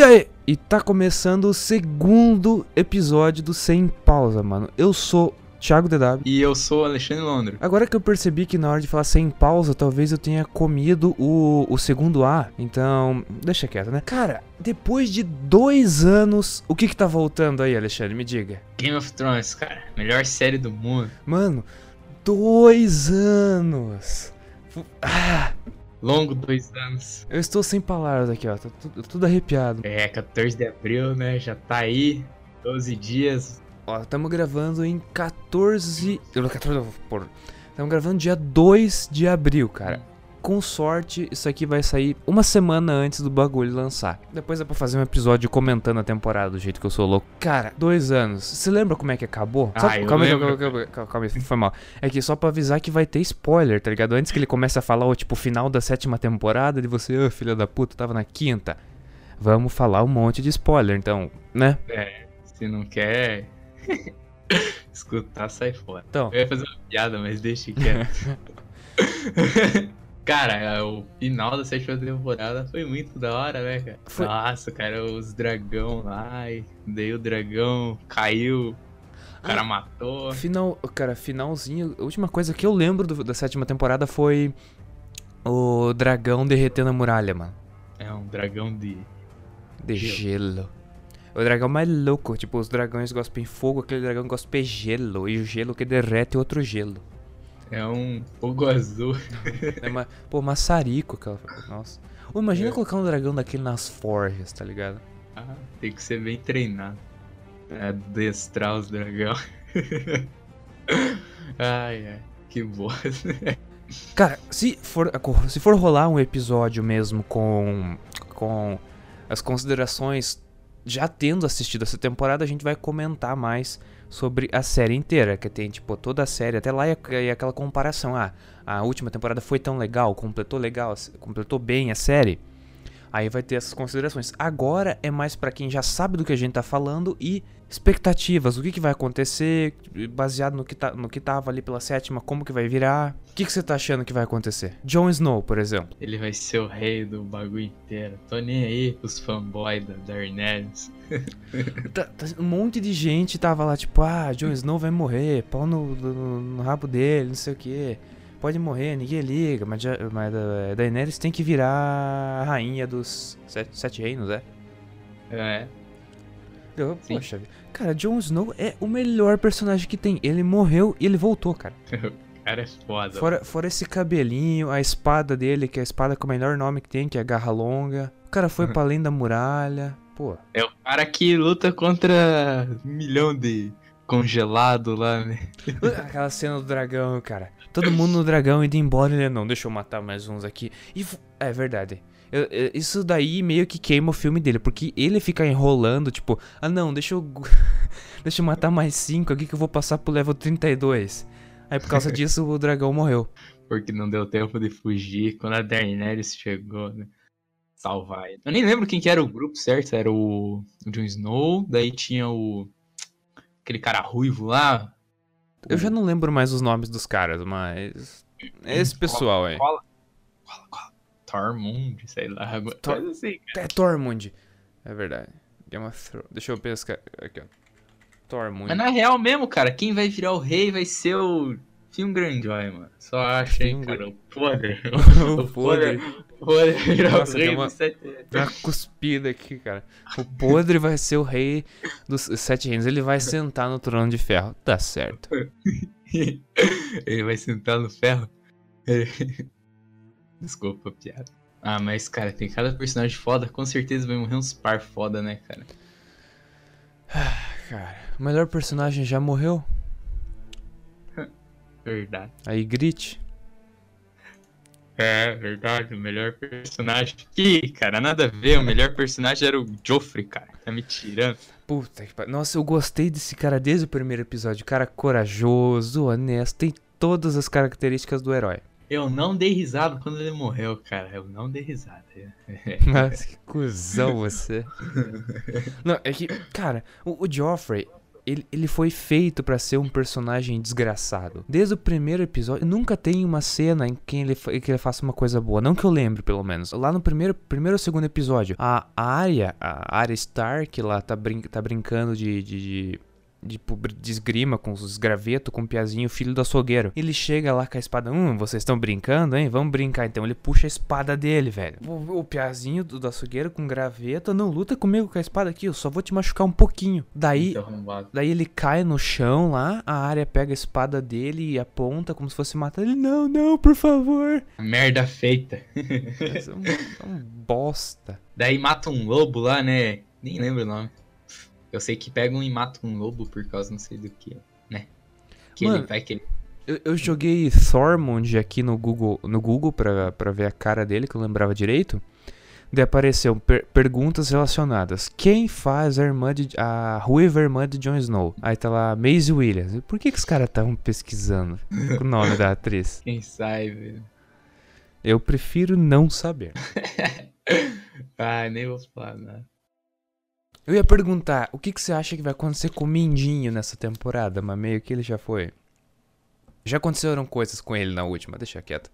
E aí? E tá começando o segundo episódio do Sem Pausa, mano. Eu sou Thiago DW. E eu sou Alexandre Londro. Agora que eu percebi que na hora de falar sem pausa, talvez eu tenha comido o, o segundo A. Então, deixa quieto, né? Cara, depois de dois anos, o que que tá voltando aí, Alexandre? Me diga. Game of Thrones, cara. Melhor série do mundo. Mano, dois anos. Ah, Longo dois anos. eu estou sem palavras aqui, ó. Tô tudo, tudo arrepiado. É, 14 de abril, né? Já tá aí. 12 dias. Ó, estamos gravando em 14. eu- 14 porra. Estamos gravando dia 2 de abril, cara. Com sorte, isso aqui vai sair uma semana antes do bagulho lançar. Depois dá pra fazer um episódio comentando a temporada do jeito que eu sou louco. Cara, dois anos. Você lembra como é que acabou? Ah, eu calma, aí, calma, calma, calma, calma foi mal. É que só pra avisar que vai ter spoiler, tá ligado? Antes que ele comece a falar o tipo final da sétima temporada, de você, ô filha da puta, tava na quinta. Vamos falar um monte de spoiler, então, né? É, se não quer escutar, sai fora. Então, Eu ia fazer uma piada, mas deixa quieto. cara, é, o final da sétima temporada foi muito da hora, né, cara? Foi. Nossa, cara, os dragão lá, e daí o dragão caiu, o cara matou. Final, cara, finalzinho. A última coisa que eu lembro do- da sétima temporada foi o dragão derretendo a muralha, mano. É um dragão de. De gelo. O dragão mais louco, tipo, os dragões gospem fogo, aquele dragão gospe gelo. E o gelo que derrete é outro gelo. É um fogo azul. É uma, pô, maçarico aquela. Nossa. Imagina É. colocar um dragão daquele nas forjas, tá ligado? Ah, tem que ser bem treinado. É adestrar os dragão. ai, ai, que bosta. Cara, se for, se for rolar um episódio mesmo com, com as considerações, já tendo assistido essa temporada, a gente vai comentar mais sobre a série inteira, que tem, tipo, toda a série, até lá e aquela comparação, ah, a última temporada foi tão legal, completou legal, completou bem a série, aí vai ter essas considerações. Agora é mais pra quem já sabe do que a gente tá falando e expectativas, o que, que vai acontecer, baseado no que, tá, no que tava ali pela sétima, como que vai virar, o que, que você tá achando que vai acontecer? Jon Snow, por exemplo. Ele vai ser o rei do bagulho inteiro. Tô nem aí pros fanboys da Daenerys. Tá- tá- um monte de gente tava lá, tipo, ah, Jon Snow vai morrer, pau no, no- no rabo dele, não sei o que. Pode morrer, ninguém liga, mas, mas a Daenerys tem que virar a rainha dos sete, sete reinos, é? É. Eu, Sim. poxa, vida. cara, Jon Snow é o melhor personagem que tem. Ele morreu e ele voltou, cara. O cara é foda. Fora, fora esse cabelinho, a espada dele, que é a espada com o melhor nome que tem, que é a garra longa. O cara foi pra além da muralha. Pô, É o cara que luta contra um milhão de congelado lá, né? Aquela cena do dragão, cara. Todo mundo no dragão indo embora, ele não, deixa eu matar mais uns aqui. E é verdade. Eu- eu- isso daí meio que queima o filme dele, porque ele fica enrolando, tipo, ah não, deixa eu. deixa eu matar mais cinco aqui que eu vou passar pro level 32. Aí por causa disso o dragão morreu. Porque não deu tempo de fugir quando a Daenerys chegou, né? Salvar ele. Eu nem lembro quem que era o grupo, certo? Era o, o Jon Snow, daí tinha o... Aquele cara ruivo lá. Eu já não lembro mais os nomes dos caras, mas. Esse pessoal aí. Cola. Tormund, sei lá. alguma Tor- coisa assim, cara. É Tormund. É verdade. Game of Thrones. Deixa eu pescar. Aqui, ó. Tormund. Mas na real mesmo, cara, quem vai virar o rei vai ser o Filme Greyjoy, mano. Só acha, hein, Theon cara. O podre. o podre. O podre vai virar Nossa, o rei deu uma- dos sete... Deu uma cuspida aqui, cara. O podre vai ser o rei dos sete reinos. Ele vai sentar no trono de ferro. Tá certo. Ele vai sentar no ferro. Desculpa piada. Ah, mas, cara, tem cada personagem foda. Com certeza vai morrer uns par foda, né, cara? Cara, o melhor personagem já morreu? Verdade. A Ygritte. É, verdade. O melhor personagem. Ih, cara, nada a ver. O melhor personagem era o Joffrey, cara. Tá me tirando. Puta que pariu. Nossa, eu gostei desse cara desde o primeiro episódio. Cara corajoso, honesto, tem todas as características do herói. Eu não dei risada quando ele morreu, cara. Eu não dei risada. Mas que cuzão você. Não, é que, cara, o, o Joffrey, ele, ele foi feito pra ser um personagem desgraçado. Desde o primeiro episódio, nunca tem uma cena em que ele, que ele faça uma coisa boa. Não que eu lembre, pelo menos. Lá no primeiro, primeiro ou segundo episódio, a Arya, a Arya Stark lá tá, brin tá brincando de- de- de de, de esgrima com os gravetos, com o Piazinho, filho do açougueiro. Ele chega lá com a espada. Hum, vocês estão brincando, hein? Vamos brincar. Então ele puxa a espada dele, velho. O, o Piazinho do, do açougueiro com graveto. Não, luta comigo com a espada aqui. Eu só vou te machucar um pouquinho. Daí. Daí ele cai no chão lá, a área pega a espada dele e aponta como se fosse matar ele. Não, não, por favor. Merda feita. É um, é um bosta. Daí mata um lobo lá, né? Nem lembro o nome. Eu sei que pegam e matam um lobo por causa não sei do que, né? Que Mano, ele vai que ele. Eu, eu joguei Thormund aqui no Google, no Google pra, pra ver a cara dele, que eu lembrava direito. Daí apareceu per- perguntas relacionadas. Quem faz a irmã de. a ruiva irmã de Jon Snow? Aí tá lá, Maisie Williams. Por que, que os caras estavam pesquisando o nome da atriz? Quem sai, velho? Eu prefiro não saber. Ah, nem vou falar nada. Eu ia perguntar, o que, que você acha que vai acontecer com o Mindinho nessa temporada? Mas meio que ele já foi. Já aconteceram coisas com ele na última, deixa quieto.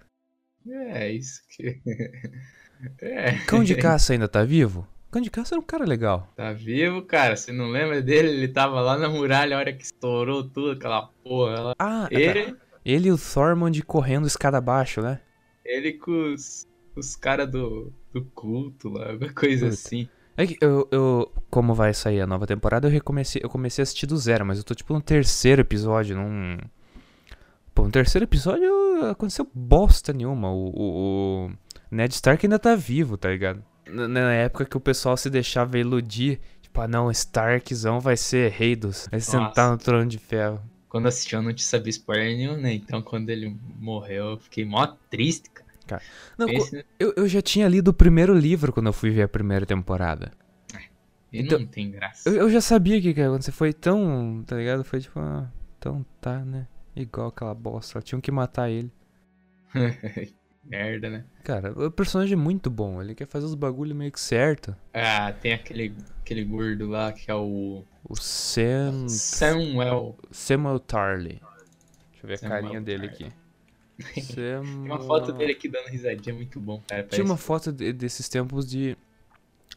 É, isso que. É. Cão de caça ainda tá vivo? Cão de caça era um cara legal. Tá vivo, cara. Você não lembra dele? Ele tava lá na muralha a hora que estourou tudo, aquela porra lá. Ah, Ele, ele e o Thormund correndo escada abaixo, né? ele com os, os caras do, do culto lá, alguma coisa Puta. assim. É que eu, eu, como vai sair a nova temporada, eu recomecei, eu comecei a assistir do zero, mas eu tô tipo no terceiro episódio, num... Pô, no terceiro episódio aconteceu bosta nenhuma. O, o, o Ned Stark ainda tá vivo, tá ligado? Na, na época que o pessoal se deixava iludir, tipo, ah não, Starkzão vai ser rei dos... Vai sentar no trono de ferro. Quando eu assisti eu não tinha sabido spoiler nenhum, né? Então quando ele morreu, eu fiquei mó triste, cara. Não, Pense, eu, eu já tinha lido o primeiro livro quando eu fui ver a primeira temporada. e então- não tem graça. Eu, eu já sabia que ia acontecer. Foi tão, tá ligado? Foi tipo, ah, então tá, né? Igual aquela bosta. Tinham que matar ele. Merda, né? Cara, o personagem é muito bom. Ele quer fazer os bagulho meio que certo. Ah, tem aquele, aquele gordo lá que é o O Sam... Samuel. Samuel Tarly. Deixa eu ver a Samuel carinha dele Tarly. aqui. Samuel... Tem uma foto dele aqui dando risadinha, muito bom, cara. Tinha uma foto de- desses tempos de...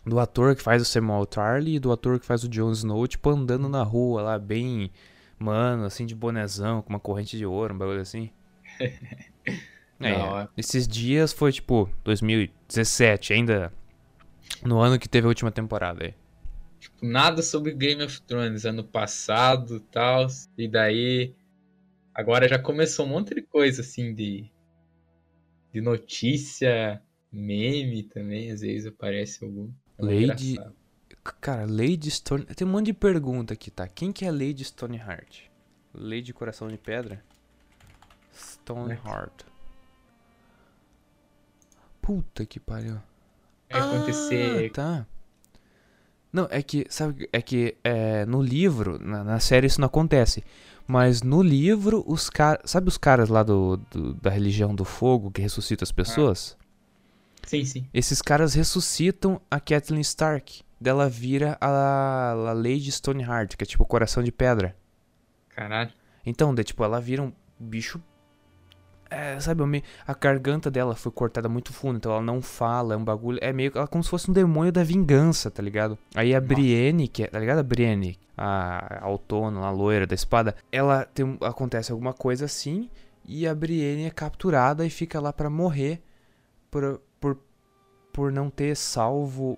Do ator que faz o Samuel Tarly e do ator que faz o Jon Snow, tipo, andando na rua lá, bem... Mano, assim, de bonezão, com uma corrente de ouro, um bagulho assim. É, Da hora. esses dias foi tipo 2017, ainda no ano que teve a última temporada aí. Tipo, nada sobre Game of Thrones ano passado e tal. E daí. Agora já começou um monte de coisa assim de. De notícia, meme também, às vezes aparece algum. É Lady- engraçado. Cara, Lady Stone. Tem um monte de pergunta aqui, tá? Quem que é Lady Stoneheart? Lady Coração de Pedra? Stoneheart. Puta que pariu. Vai acontecer. Ah, tá. Não, é que, sabe, é que é, no livro, na, na série isso não acontece. Mas no livro, os caras. Sabe os caras lá do, do- da religião do fogo que ressuscitam as pessoas? Sim, sim. Esses caras ressuscitam a Kathleen Stark. Dela vira a, a Lady Stoneheart, que é tipo coração de pedra. Caralho. Então, daí, tipo, ela vira um bicho. É, sabe, meio- a garganta dela foi cortada muito fundo, então ela não fala, é um bagulho. É meio ela como se fosse um demônio da vingança, tá ligado? Aí a Nossa. Brienne, que é, tá ligado? A Brienne, a, a autônoma, a loira da espada, ela tem acontece alguma coisa assim, e a Brienne é capturada e fica lá pra morrer por, por, por não ter salvo.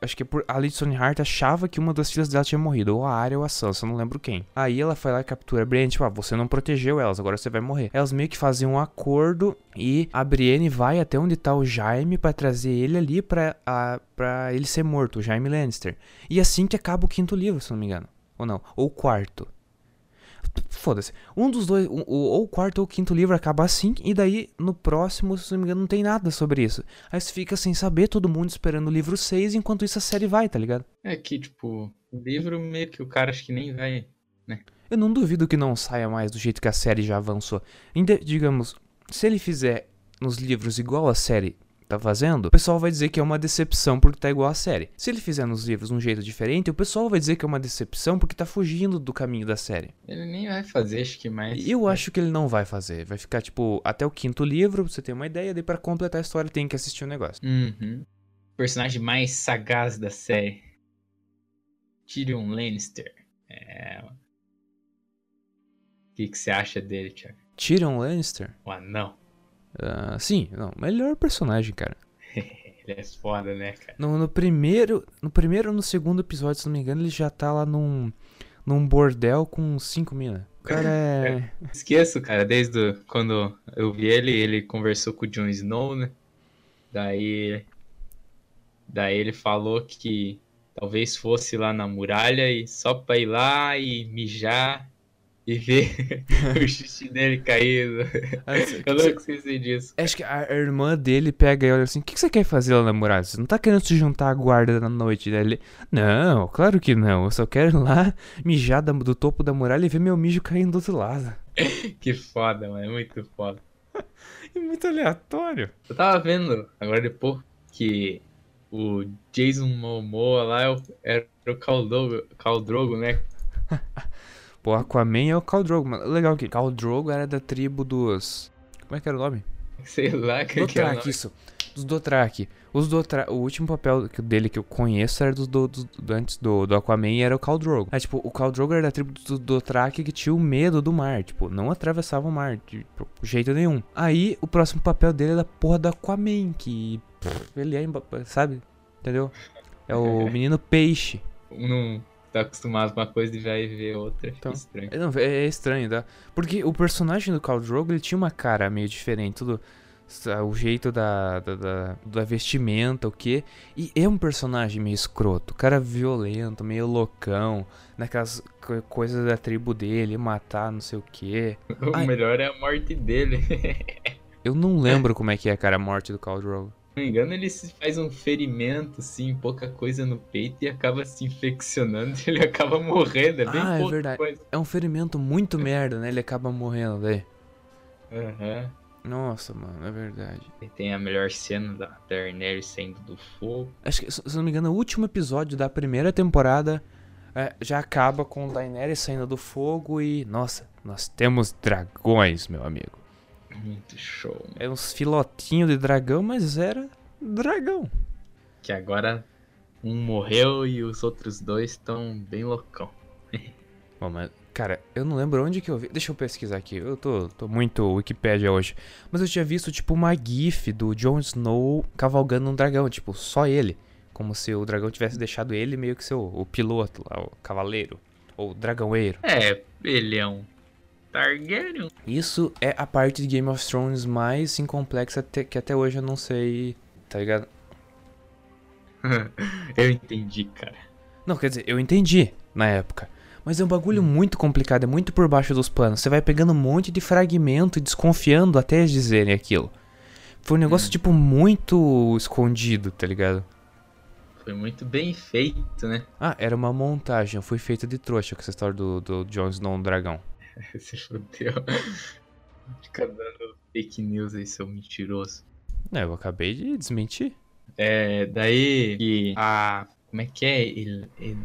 Acho que é por, a Lady Stoneheart achava que uma das filhas dela tinha morrido, ou a Arya ou a Sansa, não lembro quem. Aí ela foi lá e captura a Brienne, tipo, ah, você não protegeu elas, agora você vai morrer. Elas meio que fazem um acordo e a Brienne vai até onde tá o Jaime pra trazer ele ali pra, a, pra ele ser morto, o Jaime Lannister. E assim que acaba o quinto livro, se não me engano. Ou não, ou o quarto. Foda-se. Um dos dois, ou o quarto ou o quinto livro acaba assim, e daí no próximo, se não me engano, não tem nada sobre isso. Aí você fica sem saber, todo mundo esperando o livro 6, enquanto isso a série vai, tá ligado? É que, tipo, o livro meio que o cara acho que nem vai. Eu não duvido que não saia mais do jeito que a série já avançou. Ainda, digamos, se ele fizer nos livros igual a série tá fazendo, o pessoal vai dizer que é uma decepção porque tá igual a série. Se ele fizer nos livros um jeito diferente, o pessoal vai dizer que é uma decepção porque tá fugindo do caminho da série. Ele nem vai fazer, acho que mais. Eu acho que ele não vai fazer. Vai ficar, tipo, até o quinto livro, pra você ter uma ideia, daí pra completar a história tem que assistir o negócio. Uhum. Personagem mais sagaz da série. Tyrion Lannister. É. O que, que você acha dele, Thiago? Tyrion Lannister? O anão. Ah, sim, não, melhor personagem, cara. Ele é foda, né, cara? No, no primeiro, no primeiro no segundo episódio, se não me engano, ele já tá lá num, num bordel com cinco minas. O cara é... Esqueço, cara, desde quando eu vi ele, ele conversou com o Jon Snow, né? Daí. Daí ele falou que talvez fosse lá na muralha e só pra ir lá e mijar e ver o xixi dele caído. Eu nunca esqueci disso. Acho que a irmã dele pega e olha assim: O que, que você quer fazer lá na muralha? Você não tá querendo se juntar à guarda na noite? Daí ele: Não, claro que não. Eu só quero ir lá mijar do topo da muralha e ver meu mijo caindo do outro lado. Que foda, mano. É muito foda. É muito aleatório. Eu tava vendo agora depois que o Jason Momoa lá é era o Khal-Drogo, Khal-Drogo, né? Pô, Aquaman é o Khal Drogo, mano. Legal que Khal Drogo era da tribo dos. Como é que era o nome? Sei lá que, que é o Dothraki, nome. isso. Dos Dothraki. Os Dothra... O último papel que- dele que eu conheço era dos do, do- antes do, do Aquaman e era o Khal Drogo. Aí, tipo, o Khal Drogo era da tribo dos Dothraki que tinha o medo do mar. Tipo, não atravessava o mar de jeito nenhum. Aí, o próximo papel dele é da porra do Aquaman, que... pff, ele é, sabe? Entendeu? É o menino peixe. Não tá acostumado com uma coisa e vai ver outra. Então. estranho. É, não, é, é estranho, tá? Porque o personagem do Khal Drogo, ele tinha uma cara meio diferente, tudo o jeito da, da, da, da vestimenta, o quê? E é um personagem meio escroto, cara violento, meio loucão, naquelas co- coisas da tribo dele, matar não sei o quê. O Ai. melhor é a morte dele. Eu não lembro como é que é, cara, a morte do Khal Drogo. Não me engano, ele se faz um ferimento, assim, pouca coisa no peito e acaba se infeccionando e ele acaba morrendo. É bem Ah, é verdade. coisa. É um ferimento muito merda, né? Ele acaba morrendo daí. Aham. Nossa, mano, é verdade. E tem a melhor cena da Daenerys saindo do fogo. Acho que, se se não me engano, o último episódio da primeira temporada é, já acaba com Daenerys saindo do fogo e. Nossa, nós temos dragões, meu amigo. Muito show. mano. É uns filotinhos de dragão, mas era dragão. Que agora um morreu e os outros dois estão bem loucão. Bom, mas, cara, eu não lembro onde que eu vi. Deixa eu pesquisar aqui. Eu tô, tô muito Wikipédia hoje. Mas eu tinha visto, tipo, uma gif do Jon Snow cavalgando um dragão. Tipo, só ele. Como se o dragão tivesse deixado ele meio que seu o piloto lá, o cavaleiro. Ou dragãoeiro. É, ele é um Targaryen. Isso é a parte de Game of Thrones mais incomplexa que até hoje eu não sei, tá ligado? Eu entendi, cara. Não, quer dizer, eu entendi na época. Mas é um bagulho muito complicado, é muito por baixo dos panos. Você vai pegando um monte de fragmento e desconfiando até eles dizerem aquilo. Foi um negócio, tipo, muito escondido, tá ligado? Foi muito bem feito, né? Ah, era uma montagem, foi feita de trouxa com essa história do, do Jon Snow no dragão. Se fodeu. Fica dando fake news aí, seu mentiroso. É, eu acabei de desmentir. É, daí que a. Como é que é? El, El,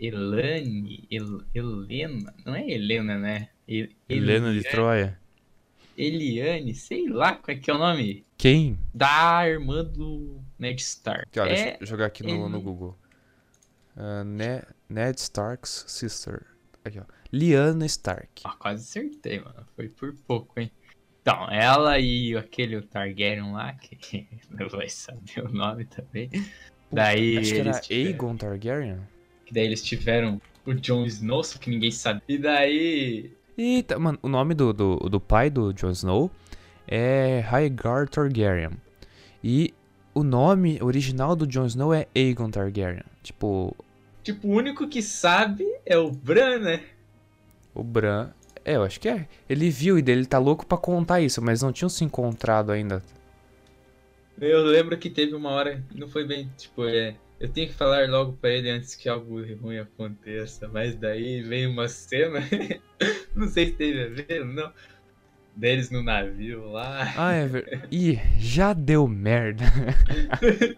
Elane? El, Helena? Não é Helena, né? El, Helena de Eliane- Troia. Eliane, sei lá qual é que é o nome. Quem? Da irmã do Ned Stark. Ó, é, deixa eu jogar aqui no, no Google. Ah, Ne- Ned Stark's sister. Aqui, ó. Lyanna Stark. Ah, quase acertei, mano. Foi por pouco, hein? Então, ela e aquele Targaryen lá, que não vai saber o nome também. Daí Acho que eles era tiveram- Aegon Targaryen. Que daí eles tiveram o Jon Snow, só que ninguém sabe. E daí. Eita, mano, o nome do, do, do pai do Jon Snow é Rhaegar Targaryen. E o nome original do Jon Snow é Aegon Targaryen. Tipo, Tipo, o único que sabe é o Bran, né? O Bran. É, eu acho que é. Ele viu e dele tá louco pra contar isso, mas não tinham se encontrado ainda. Eu lembro que teve uma hora, não foi bem, tipo, é. Eu tenho que falar logo pra ele antes que algo ruim aconteça, mas daí veio uma cena, não sei se teve a ver, não. deles no navio lá. Ah, é verdade. Ih, já deu merda.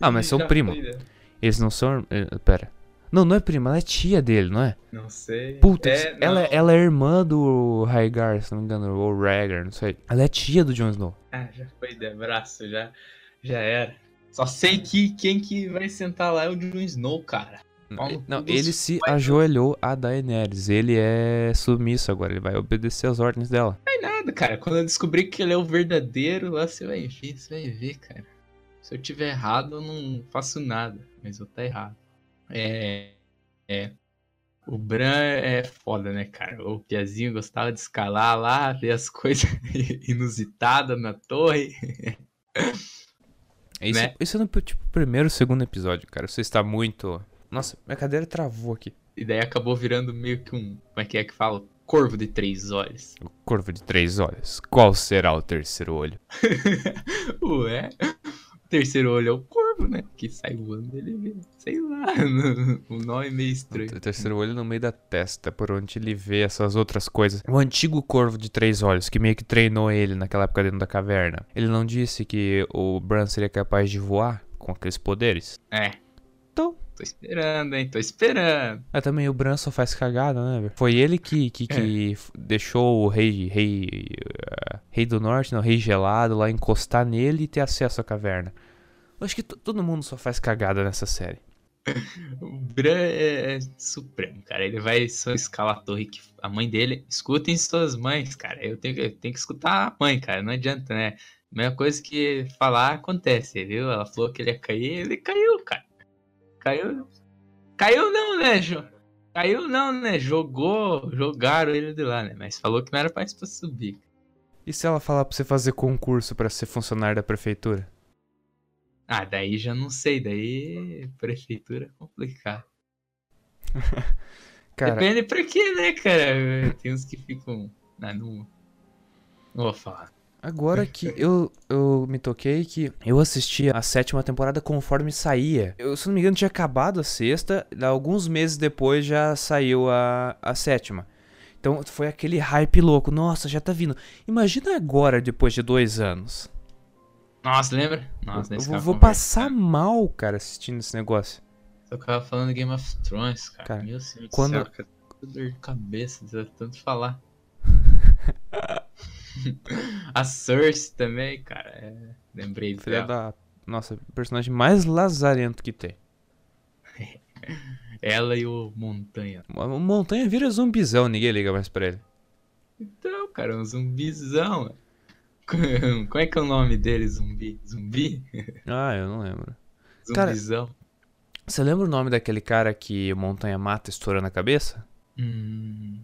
ah, mas são primo. né? Eles não são. eh, Pera. Não, não é prima, ela é tia dele, não é? Não sei. Puta, É, ela, não. ela é irmã do Rhaegar, se não me engano, ou Rhaegar, não sei. Ela é tia do Jon Snow. Ah, já foi de abraço, já, já era. Só sei que quem que vai sentar lá é o Jon Snow, cara. Não, ele se ajoelhou a Daenerys. Ele é submisso agora, ele vai obedecer as ordens dela. Não é nada, cara. Quando eu descobrir que ele é o verdadeiro, lá você vai ver, você vai ver, cara. Se eu tiver errado, eu não faço nada. Mas eu tá errado. É. É. O Bran é foda, né, cara? O Piazinho gostava de escalar lá, ver as coisas inusitadas na torre. Isso, Né? isso é no tipo, primeiro, segundo episódio, cara. Você está muito. Nossa, minha cadeira travou aqui. E daí acabou virando meio que um. Como é que é que fala? Corvo de três olhos. O corvo de três olhos. Qual será o terceiro olho? Ué? Terceiro olho é o corvo, né? Que sai voando ele vê. Sei lá. O nome é meio estranho. O terceiro olho no meio da testa, por onde ele vê essas outras coisas. O antigo corvo de três olhos, que meio que treinou ele naquela época dentro da caverna. Ele não disse que o Bran seria capaz de voar com aqueles poderes? É. Então. Tô esperando, hein? Tô esperando. Ah, também o Bran só faz cagada, né, velho? Foi ele que, que, que f- deixou o rei, rei, eh, rei do norte, não, rei gelado lá encostar nele e ter acesso à caverna. Eu acho que to- todo mundo só faz cagada nessa série. O Bran é, é supremo, cara. Ele vai só escalar a torre que a mãe dele. Escutem suas mães, cara. Eu tenho, que- eu tenho que escutar a mãe, cara. Não adianta, né? Mesma coisa que falar acontece, viu? Ela falou que ele ia cair, ele caiu, cara. Caiu. Caiu não, né, Jo? Caiu não, né? Jogou, jogaram ele de lá, né? Mas falou que não era pra isso pra subir. E se ela falar pra você fazer concurso pra ser funcionário da prefeitura? Ah, daí já não sei, daí prefeitura é complicado. Cara, Depende pra quê, né, cara? Tem uns que ficam. Ah, não. Não vou falar. Agora que eu, eu me toquei que eu assisti a sétima temporada conforme saía. Eu, se não me engano, tinha acabado a sexta, alguns meses depois já saiu a, a sétima. Então foi aquele hype louco. Nossa, já tá vindo. Imagina agora, depois de dois anos. Nossa, lembra? Nossa, eu vou, vou passar mal, cara, assistindo esse negócio. Eu tava falando Game of Thrones, cara. Cara, Meu Senhor quando- do céu, cara. Dor de cabeça, tanto falar. a Cersei também, cara. é, Lembrei Filha dela. da. Nossa, personagem mais lazarento que tem. Ela e o Montanha. O Montanha vira zumbizão, ninguém liga mais pra ele. Então, cara, um zumbizão. Como é que é o nome dele, zumbi? Zumbi? Ah, eu não lembro. Cara, Zumbizão. Você lembra o nome daquele cara que o Montanha mata estourando a cabeça? Hum,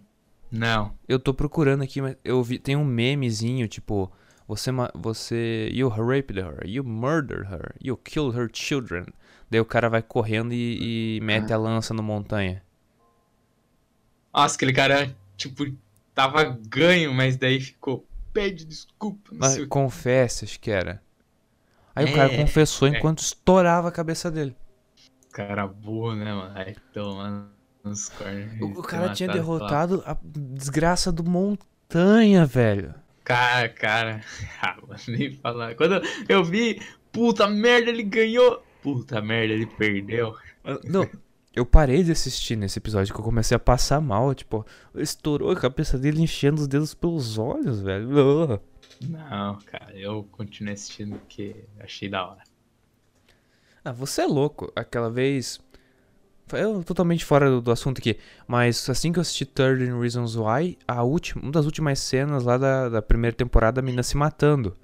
não. Eu tô procurando aqui, mas eu vi. Tem um memezinho, tipo. Você. Você. You raped her. You murdered her. You killed her children. Daí o cara vai correndo e, e mete a lança no Montanha. Nossa, aquele cara, tipo, tava ganho, mas daí ficou. Pede desculpa, não Mas que. acho que era. Aí o cara É, confessou é. enquanto estourava a cabeça dele. Cara burro, né, mano? Aí tomando cornos. O, o cara tinha derrotado a desgraça do Montanha, velho. Cara, cara. Ah, nem falar. Quando eu vi, puta merda, ele ganhou. Puta merda, ele perdeu. Não, eu parei de assistir nesse episódio que eu comecei a passar mal, tipo, estourou a cabeça dele enchendo os dedos pelos olhos, velho. Ah. Não, cara, eu continuei assistindo porque achei da hora. Ah, você é louco. Aquela vez. Eu totalmente fora do, do assunto aqui. Mas assim que eu assisti 13 Reasons Why, a última, uma das últimas cenas lá da, da primeira temporada, a mina se matando.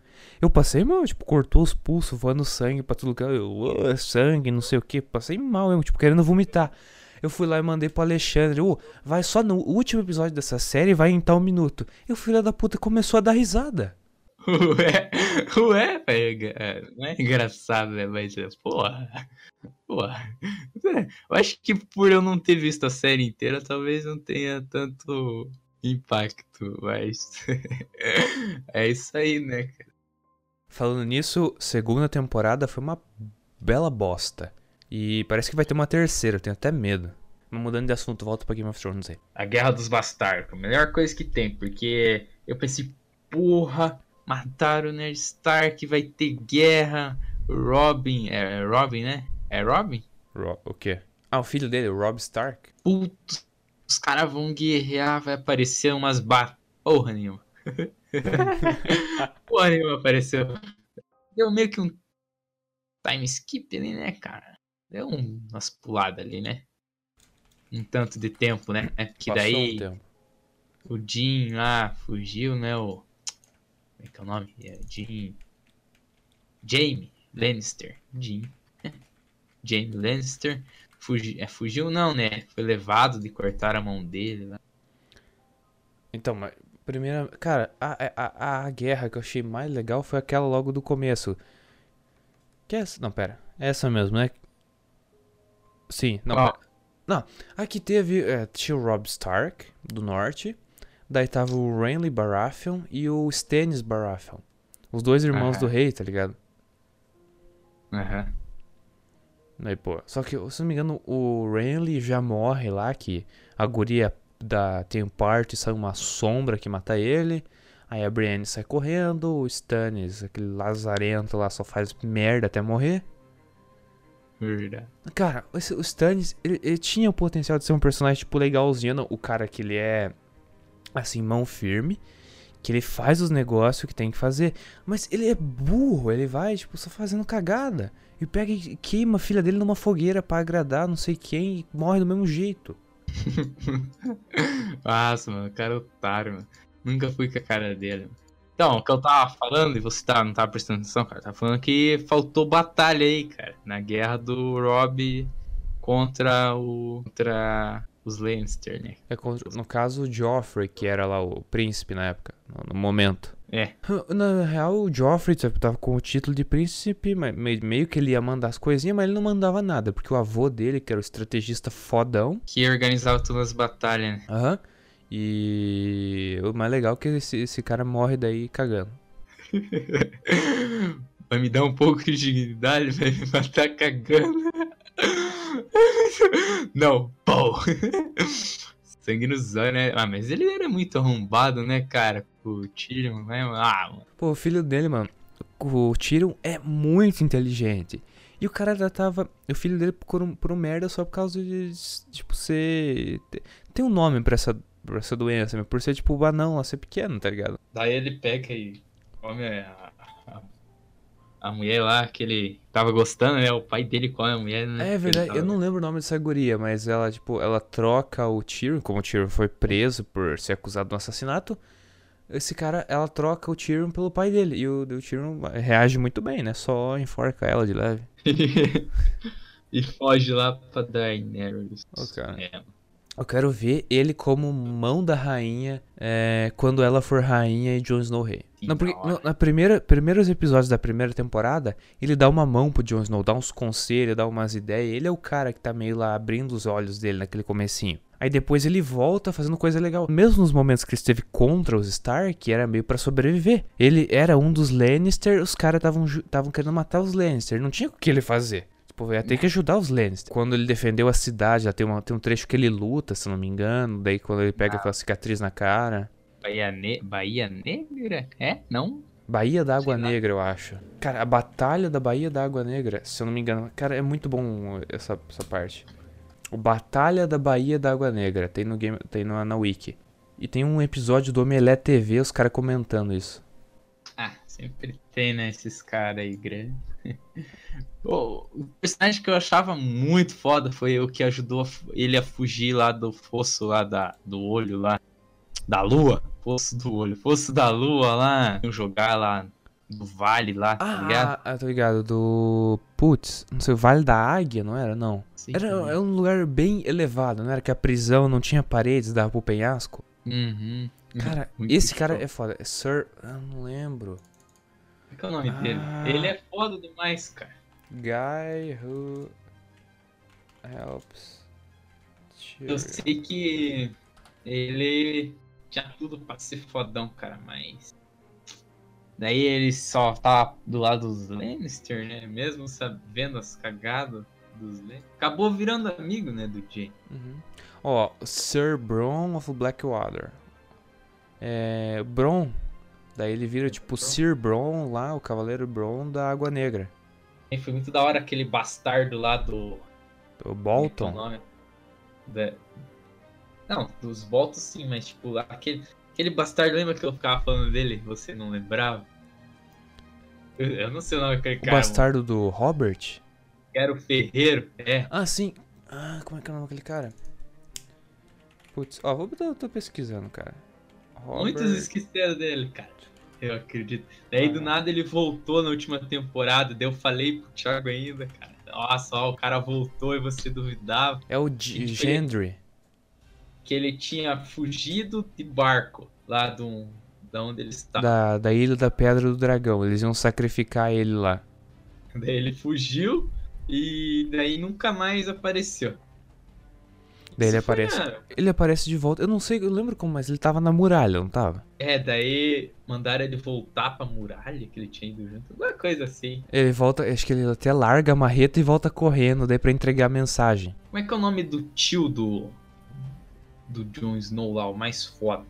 Eu passei mal, tipo, cortou os pulsos, voando sangue pra tudo que eu, "Ah, sangue, não sei o que. Passei mal mesmo, tipo, querendo vomitar. Eu fui lá e mandei pro Alexandre, ô, vai só no último episódio dessa série, vai em tal minuto. E o filho da puta começou a dar risada. Ué, ué, velho, é, não é engraçado, né? Mas, é, porra, porra. É, Eu acho que por eu não ter visto a série inteira, talvez não tenha tanto impacto, mas. É isso aí, né, cara? Falando nisso, segunda temporada foi uma bela bosta. E parece que vai ter uma terceira, eu tenho até medo. Mas mudando de assunto, volto pra Game of Thrones aí. A Guerra dos Bastardos, a melhor coisa que tem, porque eu pensei, porra, mataram o Ned Stark, vai ter guerra. Robin, é Robin, né? É Robin? Ro o quê? Ah, o filho dele, o Rob Stark. Putz, os caras vão guerrear, vai aparecer umas bat... Porra nenhuma. porra nenhuma apareceu. Deu meio que um time skip ali, né, cara? Deu umas puladas ali, né? Um tanto de tempo, né? Que Passou daí um o Jim lá fugiu, né? O... Como é que é o nome? É Jim... Jaime Lannister. Jim. Jaime Lannister. Fugi... É, fugiu não, né? Foi levado de cortar a mão dele lá. Então, mas primeira, cara, a, a, a guerra que eu achei mais legal foi aquela logo do começo. Que é essa? Não, pera. É essa mesmo, né? Sim, não, pera. Não, aqui teve, é, tinha o Rob Stark, do norte. Daí tava o Renly Baratheon e o Stannis Baratheon. Os dois irmãos do rei, tá ligado? Aham. Daí, pô. Só que, se não me engano, o Renly já morre lá, que a guria da, tem um parto e sai uma sombra que mata ele. Aí a Brienne sai correndo, o Stannis, aquele lazarento lá, só faz merda até morrer. Verdade. Cara, esse- o Stannis, ele, ele tinha o potencial de ser um personagem, tipo, legalzinho. O cara que ele é, assim, mão firme. Que ele faz os negócios que tem que fazer. Mas ele é burro, ele vai, tipo, só fazendo cagada. E pega e queima a filha dele numa fogueira pra agradar não sei quem e morre do mesmo jeito. Nossa, mano, o cara é otário, mano. Nunca fui com a cara dele. Então, o que eu tava falando, e você tá, não tava prestando atenção, cara, tava falando que faltou batalha aí, cara, na guerra do Rob contra o. contra os Lannister, né? É no caso, o Joffrey, que era lá o príncipe na época, no, momento. É. Na real, o Joffrey tava com o título de príncipe, mas meio que ele ia mandar as coisinhas, mas ele não mandava nada, porque o avô dele, que era o estrategista fodão, Que organizava todas as batalhas, né? aham, e o mais legal é que esse, esse cara morre daí cagando. Vai me dar um pouco de dignidade, vai me matar cagando. Não, pô. Sangue nos olhos, né? Ah, mas ele era muito arrombado, né, cara? O Tyrion, né? Ah, mano. Pô, o filho dele, mano, o Tyrion é muito inteligente. E o cara já tava. O filho dele por um, por um merda só por causa de, tipo, ser. te- Tem um nome pra essa, pra essa doença, mas por ser, tipo, o anão lá, ser pequeno, tá ligado? Daí ele pega e come a, a mulher lá que ele tava gostando, né? O pai dele come a mulher, né? É verdade, Ele eu tava- não lembro o nome dessa guria, mas ela, tipo, ela troca o Tyrion, como o Tyrion foi preso por ser acusado de um assassinato, esse cara, ela troca o Tyrion pelo pai dele, e o, o Tyrion reage muito bem, né, só enforca ela de leve. e foge lá pra Daenerys. Cara. É, Eu quero ver ele como mão da rainha é, quando ela for rainha e Jon Snow rei. Não, porque no- na primeira, primeiros episódios da primeira temporada, ele dá uma mão pro Jon Snow, dá uns conselhos, dá umas ideias. Ele é o cara que tá meio lá abrindo os olhos dele naquele comecinho. Aí depois ele volta fazendo coisa legal. Mesmo nos momentos que ele esteve contra os Stark, era meio pra sobreviver. Ele era um dos Lannister, os caras estavam querendo matar os Lannister. Não tinha o que ele fazer. Tipo, ia ter que ajudar os Lannister. Quando ele defendeu a cidade, lá tem, uma- tem um trecho que ele luta, se não me engano. Daí quando ele pega aquela cicatriz na cara. Bahia, ne... Bahia Negra? É? Não? Baía da Água. Negra, eu acho. Cara, a Batalha da Baía da Água Negra, se eu não me engano. Cara, é muito bom essa, essa parte. O Batalha da Baía da Água Negra, tem no game, tem no, na wiki. E tem um episódio do Omelete TV, os caras comentando isso. Ah, sempre tem, né? Esses caras aí grandes. Pô, o personagem que eu achava muito foda foi o que ajudou ele a fugir lá do fosso lá da, do olho lá. Da lua? Fosso do olho. Fosso da lua lá. Jogar lá do vale lá, tá ligado? Ah, ah, tô ligado. Do. Putz, não sei, o Vale da Águia, não era? Não. Sei Era, era um lugar bem elevado, não era que a prisão não tinha paredes, dava pro penhasco? Uhum. Cara, Muito esse cara show. é foda. É Sir. Eu não lembro. Qual que é o nome dele? Ah. Ele é foda demais, cara. Guy who helps. Eu sei que ele tinha tudo pra ser fodão, cara, mas. Daí ele só tava do lado dos Lannister, né? Mesmo sabendo as cagadas dos Lannister. Acabou virando amigo, né, do Jay. Uhum. Ó, Sir Bronn of Blackwater. É, Bronn Daí ele vira tipo Sir Bron lá, o Cavaleiro Bron da Água Negra. E foi muito da hora aquele bastardo lá do. O Qual é o Bolton. nome? Da- Não, dos Bolton sim, mas tipo, aquele, aquele bastardo, lembra que eu ficava falando dele? Você não lembrava? Eu, eu não sei o nome daquele O cara. mano. bastardo do Robert? Era o Ferreiro, é. Ah, sim. Ah, como é que é o nome daquele cara? Putz, ó, vou tô, tô pesquisando, cara. Muitos esqueceram dele, cara. Eu acredito. Daí do Ah. nada ele voltou na última temporada. Daí eu falei pro Thiago ainda, cara. Nossa, ó, o cara voltou e você duvidava É o G- Gendry. que ele tinha fugido de barco lá do, da onde ele estava. Da, da Ilha da Pedra do Dragão. Eles iam sacrificar ele lá. Daí ele fugiu e daí nunca mais apareceu. Daí ele aparece. na- Ele aparece de volta. Eu não sei, eu lembro como, mas ele tava na muralha, não tava? É, daí mandaram ele voltar pra muralha que ele tinha ido junto. Alguma coisa assim. Ele volta, acho que ele até larga a marreta e volta correndo, daí pra entregar a mensagem. Como é que é o nome do tio do. Do Jon Snow lá, o mais foda?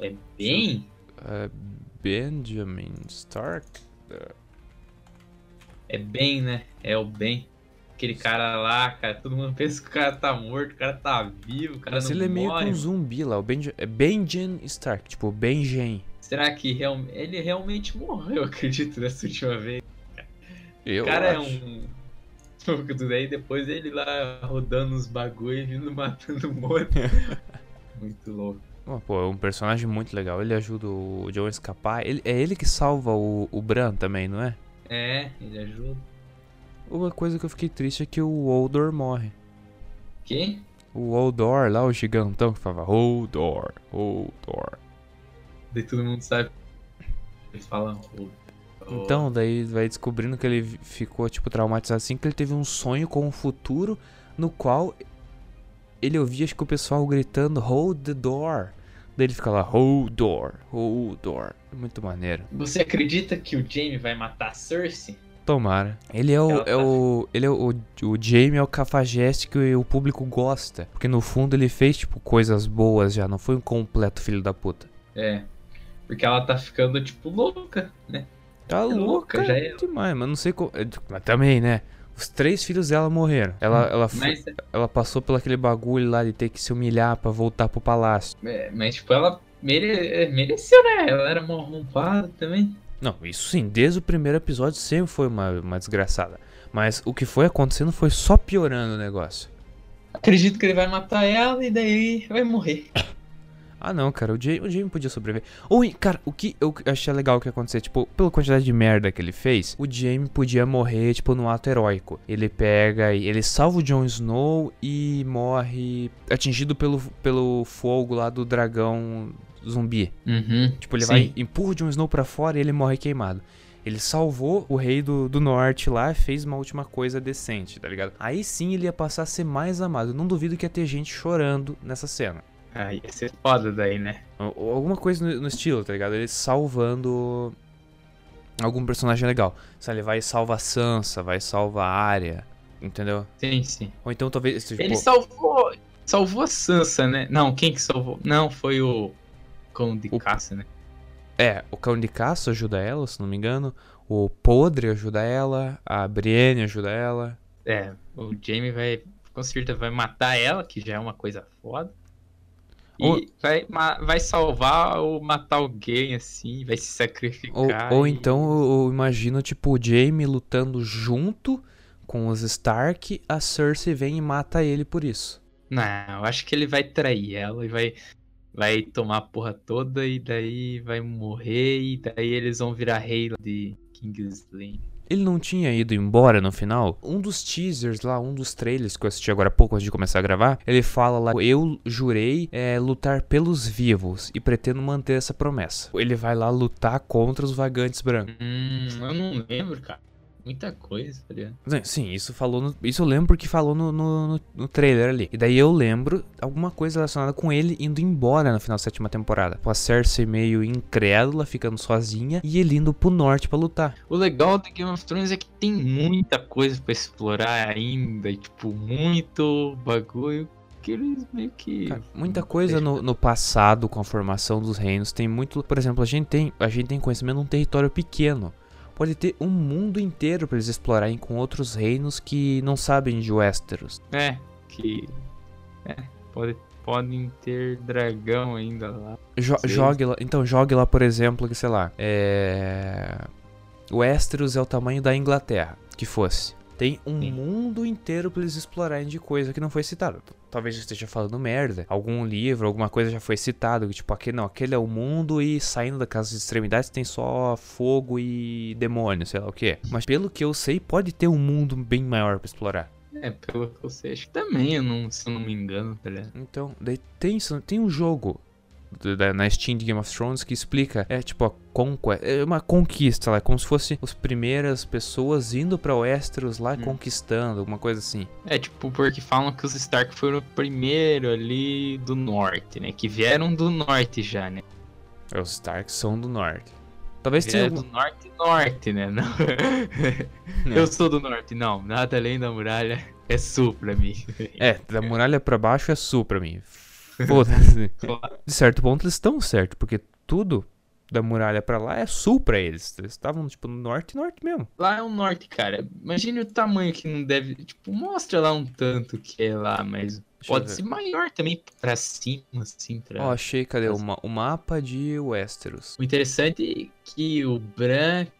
É bem? É, Benjamin Stark? É bem, né? É o bem. Aquele cara lá, cara, todo mundo pensa que o cara tá morto, o cara tá vivo, o cara Mas não ele é meio morre. que um zumbi lá, o Benja, é Benjen Stark, tipo, Benjen. Será que real... ele realmente morreu, eu acredito, dessa última vez? Eu o cara acho. é um. Daí depois ele lá rodando os bagulho e vindo matando morto. Muito louco. Pô, é um personagem muito legal. Ele ajuda o John a escapar. Ele, é ele que salva o, o Bran também, não é? É, ele ajuda. Uma coisa que eu fiquei triste é que o Oldor morre. Quem? O Oldor lá, o gigantão que falava Oldor, Oldor. Daí todo mundo sabe. Eles falam. "Oh, oh". Então, daí vai descobrindo que ele ficou, tipo, traumatizado assim, que ele teve um sonho com o futuro no qual ele ouvia, acho que o pessoal gritando Hold the door. Daí ele fica lá, Hold door, hold door. Muito maneiro. Você acredita que o Jaime vai matar a Cersei? Tomara. Ele é o. Ela É tá- o ele é o. O Jamie é o cafajeste que o público gosta. Porque no fundo ele fez, tipo, coisas boas já. Não foi um completo filho da puta. É. Porque ela tá ficando, tipo, louca, né? Tá louca, louca já é. demais, mas não sei como. é, Mas também, né? Os três filhos dela morreram. Ela, ela, foi- Mas, ela passou pelo aquele bagulho lá de ter que se humilhar pra voltar pro palácio. é, mas tipo, ela mere- mereceu, né? Ela era mal arrombada também. Não, isso sim, desde o primeiro episódio sempre foi uma, uma desgraçada. Mas o que foi acontecendo foi só piorando o negócio. Acredito que ele vai matar ela e daí vai morrer. Ah não, cara, o Jamie, o Jamie podia sobreviver. Ou, cara, o que eu achei legal que ia acontecer, tipo, pela quantidade de merda que ele fez, o Jamie podia morrer, tipo, num ato heróico. Ele pega e ele salva o Jon Snow e morre atingido pelo, pelo fogo lá do dragão zumbi. Uhum. Tipo, ele Sim. vai, empurra o Jon Snow pra fora e ele morre queimado. Ele salvou o rei do, do norte lá, fez uma última coisa decente, tá ligado? Aí sim ele ia passar a ser mais amado. Não duvido que ia ter gente chorando nessa cena. Ah, ia ser foda daí, né? Ou- Alguma coisa no, no estilo, tá ligado? Ele salvando algum personagem legal. Se ele vai e salva a Sansa, vai salvar a Arya, entendeu? Sim, sim. Ou então talvez. Tipo, Ele salvou. Salvou a Sansa, né? Não, quem que salvou? Não, foi o. Cão de O- caça, né? É, o Cão de Caça ajuda ela, se não me engano. O Podre ajuda ela. A Brienne ajuda ela. É, o Jamie vai. Com certeza vai matar ela, que já é uma coisa foda. E Ou- vai, vai salvar ou matar alguém assim, vai se Ou, sacrificar. ou e- então eu, eu imagino, tipo, o Jaime lutando junto com os Stark. A Cersei vem e mata ele por isso. Não, eu acho que ele vai trair ela e vai, vai tomar a porra toda e daí vai morrer e daí eles vão virar rei de King's. Ele não tinha ido embora no final? Um dos teasers lá, um dos trailers que eu assisti agora há pouco antes de começar a gravar, ele fala lá: Eu jurei é, lutar pelos vivos e pretendo manter essa promessa. Ele vai lá lutar contra os vagantes brancos. Hum, eu não lembro, cara. Muita coisa, tá ligado? Sim, isso falou no- isso eu lembro porque falou no, no, no- trailer ali. E daí eu lembro alguma coisa relacionada com ele indo embora no final da sétima temporada. Com a Cersei meio incrédula, ficando sozinha, e ele indo pro norte pra lutar. O legal de Game of Thrones é que tem muita coisa pra explorar ainda, e, tipo, muito bagulho. que eles meio que. Cara, muita coisa no, no passado com a formação dos reinos tem muito. Por exemplo, a gente tem, a gente tem conhecimento de um território pequeno. Pode ter um mundo inteiro para eles explorarem com outros reinos que não sabem de Westeros. É, que. É, pode, podem ter dragão ainda lá. Jo Sei. jogue lá, então jogue lá, por exemplo, que sei lá, é Westeros é o tamanho da Inglaterra, que fosse. Tem um Sim. mundo inteiro pra eles explorarem de coisa que não foi citado. Talvez eu esteja falando merda. Algum livro, alguma coisa já foi citado. Tipo, aquele não, aquele é o mundo e saindo da casa de extremidades tem só fogo e demônio, sei lá o que. Mas pelo que eu sei, pode ter um mundo bem maior pra explorar. É, pelo que eu sei, acho que também, eu não, se eu não me engano, tá ligado? Então, daí tem, tem um jogo da- na Steam de Game of Thrones que explica, é tipo a conquest, é uma conquista lá, é como se fosse as primeiras pessoas indo pra Westeros lá Hum. conquistando, alguma coisa assim. É, tipo, porque falam que os Stark foram o primeiro ali do norte, né? Que vieram do norte já, né? É, Os Starks são do norte. Talvez tenha Vieram algum... do norte norte, né? Não. Eu sou do norte, não. Nada além da muralha é sul pra mim. É, da muralha pra baixo é sul pra mim. Foda-se. De certo ponto eles estão certo, porque tudo da muralha pra lá é sul pra eles. Eles estavam, tipo, no norte norte mesmo. Lá é o norte, cara. Imagine o tamanho que não deve. Tipo, mostra lá um tanto que é lá, mas Deixa pode ser maior também pra cima, assim. Pra... Ó, achei, cadê? O, o mapa de Westeros. O interessante é que o branco.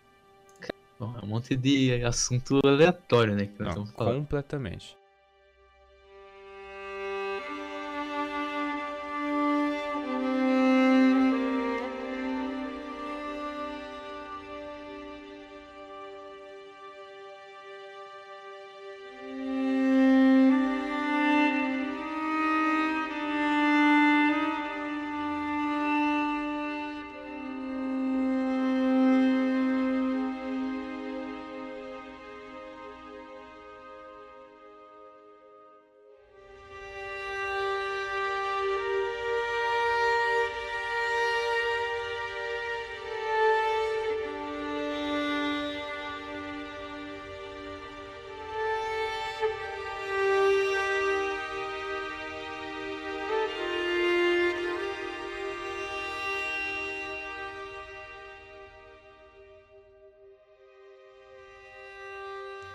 Bom, é um monte de assunto aleatório, né? Que nós Não, completamente.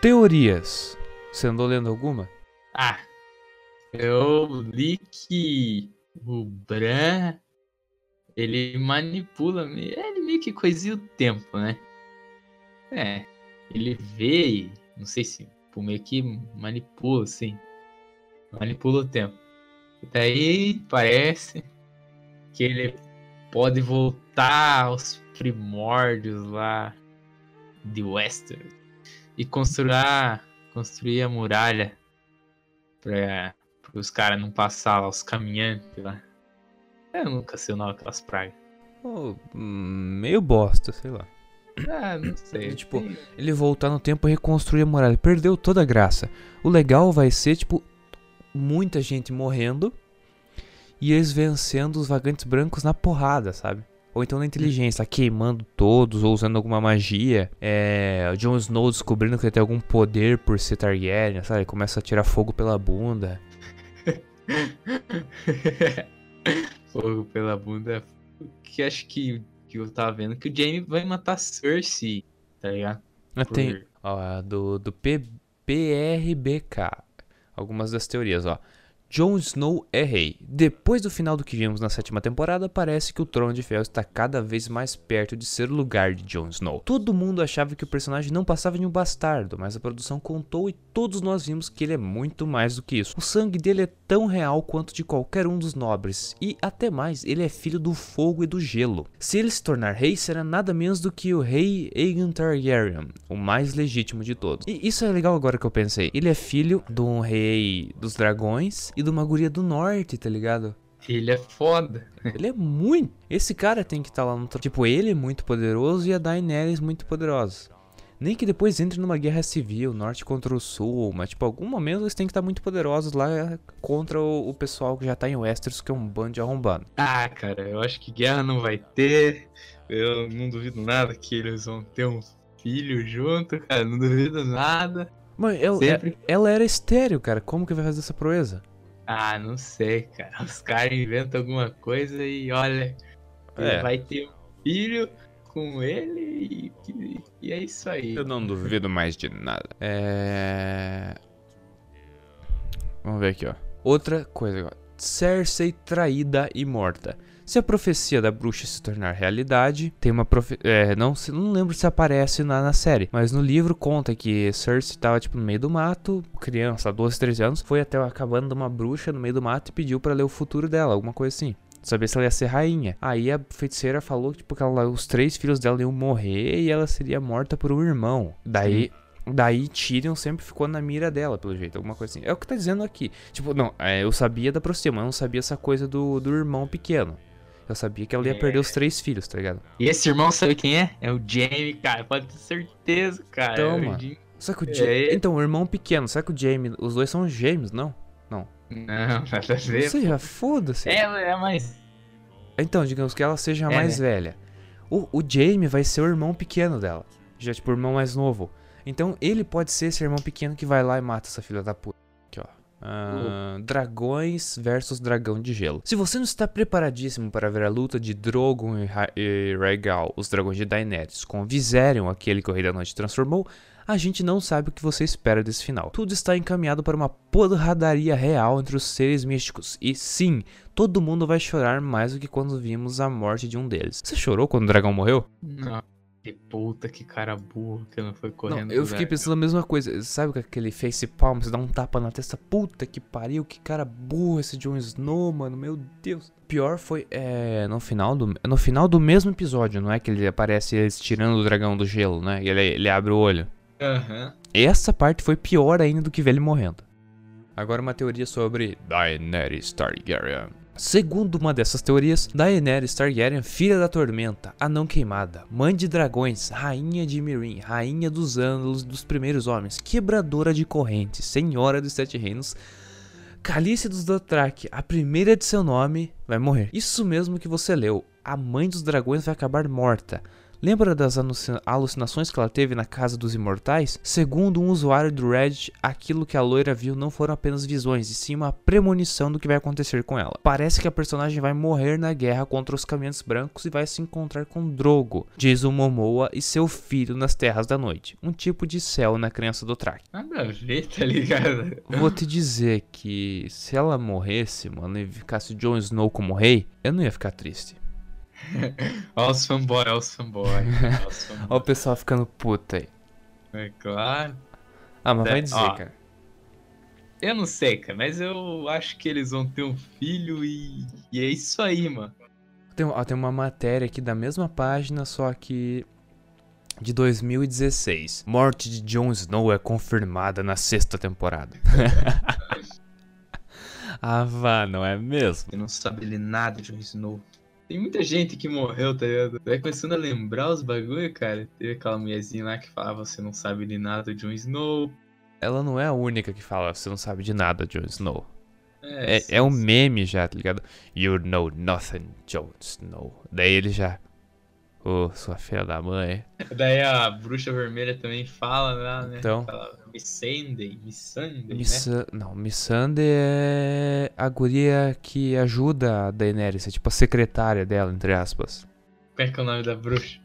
Teorias. Você andou lendo alguma? Ah, eu li que o Bran ele manipula, ele meio que coisia o tempo, né? É, ele vê, e não sei se meio que manipula, assim, manipula o tempo. E daí parece que ele pode voltar aos primórdios lá de Westeros e construir, construir a muralha pra, os caras não passar lá, os caminhantes lá. Eu nunca sei o nome daquelas pragas. Oh, meio bosta, sei lá. Ah, não sei. Tipo, Ele voltar no tempo e reconstruir a muralha. Perdeu toda a graça. O legal vai ser, tipo, muita gente morrendo e eles vencendo os vagantes brancos na porrada, sabe? Ou então na inteligência, queimando todos ou usando alguma magia. É. O Jon Snow descobrindo que ele tem algum poder por ser Targaryen, sabe? Ele começa a tirar fogo pela bunda. Fogo pela bunda. Que acho que, que eu tava vendo que o Jaime vai matar Cersei, tá ligado? Ah, Tem, Por- ó, do, do P, PRBK. Algumas das teorias, ó. Jon Snow é rei. Depois do final do que vimos na sétima temporada, parece que o Trono de Ferro está cada vez mais perto de ser o lugar de Jon Snow. Todo mundo achava que o personagem não passava de um bastardo, mas a produção contou e todos nós vimos que ele é muito mais do que isso. O sangue dele é tão real quanto de qualquer um dos nobres, e até mais, ele é filho do fogo e do gelo. Se ele se tornar rei, será nada menos do que o rei Aegon Targaryen, o mais legítimo de todos. E isso é legal agora que eu pensei. Ele é filho de um rei dos dragões e de uma guria do norte, tá ligado? Ele é foda. Ele é muito. Esse cara tem que estar lá no. Tipo, ele é muito poderoso e a Daenerys muito poderosa. Nem que depois entre numa guerra civil, norte contra o sul, mas tipo, algum momento eles têm que estar muito poderosos lá contra o, o pessoal que já tá em Westeros, que é um bando de arrombado. Ah, cara, eu acho que guerra não vai ter. Eu não duvido nada que eles vão ter um filho junto, cara. Não duvido nada. Mas ela, Sempre. ela era estéreo, cara. Como que vai fazer essa proeza? Ah, não sei, cara. Os caras inventam alguma coisa e olha, É. vai ter um filho com ele e, e é isso aí. Eu não duvido mais de nada. É. Vamos ver aqui, ó. Outra coisa agora. Cersei traída e morta. Se a profecia da bruxa se tornar realidade, tem uma profe... É, não, não lembro se aparece na, na série, mas no livro conta que Cersei tava, tipo, no meio do mato, criança, 12, 13 anos, foi até a cabana de uma bruxa no meio do mato e pediu pra ler o futuro dela, alguma coisa assim. Saber se ela ia ser rainha. Aí a feiticeira falou tipo, que ela- os três filhos dela iam morrer e ela seria morta por um irmão. Daí, daí Tyrion sempre ficou na mira dela, pelo jeito, alguma coisa assim. É o que tá dizendo aqui. Tipo, não, é, eu sabia da mas eu não sabia essa coisa do, do irmão pequeno. Eu sabia que ela ia perder os três filhos, tá ligado? E esse irmão sabe quem é? É o Jamie, cara. Pode ter certeza, cara. Então, é mano. Só que o É. Jaime. Então, o irmão pequeno, será que o Jaime. Os dois são gêmeos, não? Não, nada a Não ver. sei, já foda-se. Ela é mais. Então, digamos que ela seja a É, mais velha. O, o Jamie vai ser o irmão pequeno dela. Já, tipo, o irmão mais novo. Então, ele pode ser esse irmão pequeno que vai lá e mata essa filha da puta. Aqui, ó. Ah, dragões versus dragão de gelo. Se você não está preparadíssimo para ver a luta de Drogon e, Ra e Rhaegal, os dragões de Daenerys, com Viserion, aquele que o Rei da Noite transformou, a gente não sabe o que você espera desse final. Tudo está encaminhado para uma porradaria real entre os seres místicos. E sim, todo mundo vai chorar mais do que quando vimos a morte de um deles. Você chorou quando o dragão morreu? Não. Que puta, que cara burro que não foi Não, correndo. eu pro fiquei dragão. pensando a mesma coisa. Sabe aquele face palm, você dá um tapa na testa? Puta que pariu, que cara burro esse Jon Snow, mano. Meu Deus. Pior foi é, no final do no final do mesmo episódio, não é que ele aparece eles tirando o dragão do gelo, né? E ele, ele abre o olho. Aham. Essa parte foi pior ainda do que ver ele morrendo. Agora uma teoria sobre Daenerys Targaryen. Segundo uma dessas teorias, Daenerys Targaryen, filha da tormenta, anã queimada, mãe de dragões, rainha de Meereen, rainha dos ângulos dos primeiros homens, quebradora de correntes, senhora dos sete reinos, Calice dos Dothraki, a primeira de seu nome, vai morrer. Isso mesmo que você leu, a mãe dos dragões vai acabar morta. Lembra das alucina- alucinações que ela teve na Casa dos Imortais? Segundo um usuário do Reddit, aquilo que a loira viu não foram apenas visões, e sim uma premonição do que vai acontecer com ela. Parece que a personagem vai morrer na guerra contra os Caminhantes Brancos e vai se encontrar com Drogo, Jason Momoa e seu filho nas Terras da Noite, um tipo de céu na criança do Track. Nada a ver, tá ligado? Vou te dizer que se ela morresse, mano, e ficasse o Jon Snow como rei, eu não ia ficar triste. Olha os fanboy, olha os fanboy. Olha os fanboy. Olha o pessoal ficando puta aí. É claro. Ah, mas É, vai dizer, ó. cara. Eu não sei, cara, mas eu acho que eles vão ter um filho e, e é isso aí, mano. Tem, ó, tem uma matéria aqui da mesma página, só que de 2016. Morte de Jon Snow é confirmada na sexta temporada. ah, vá, não é mesmo? Eu não sabe ele nada de Jon Snow. Tem muita gente que morreu, tá ligado? Vai começando a lembrar os bagulho, cara. Teve aquela mulherzinha lá que falava você não sabe de nada de Jon Snow. Ela não é a única que fala, você não sabe de nada, Jon Snow. É, sim, é um meme já, tá ligado? You know nothing, Jon Snow. Daí ele já. Ô, sua filha da mãe. Daí a bruxa vermelha também fala lá, né? Então. Fala Missandei, Missandei, né? Missa... Não, Missandei é a guria que ajuda a Daenerys, é tipo a secretária dela, entre aspas. Como é que é o nome da bruxa?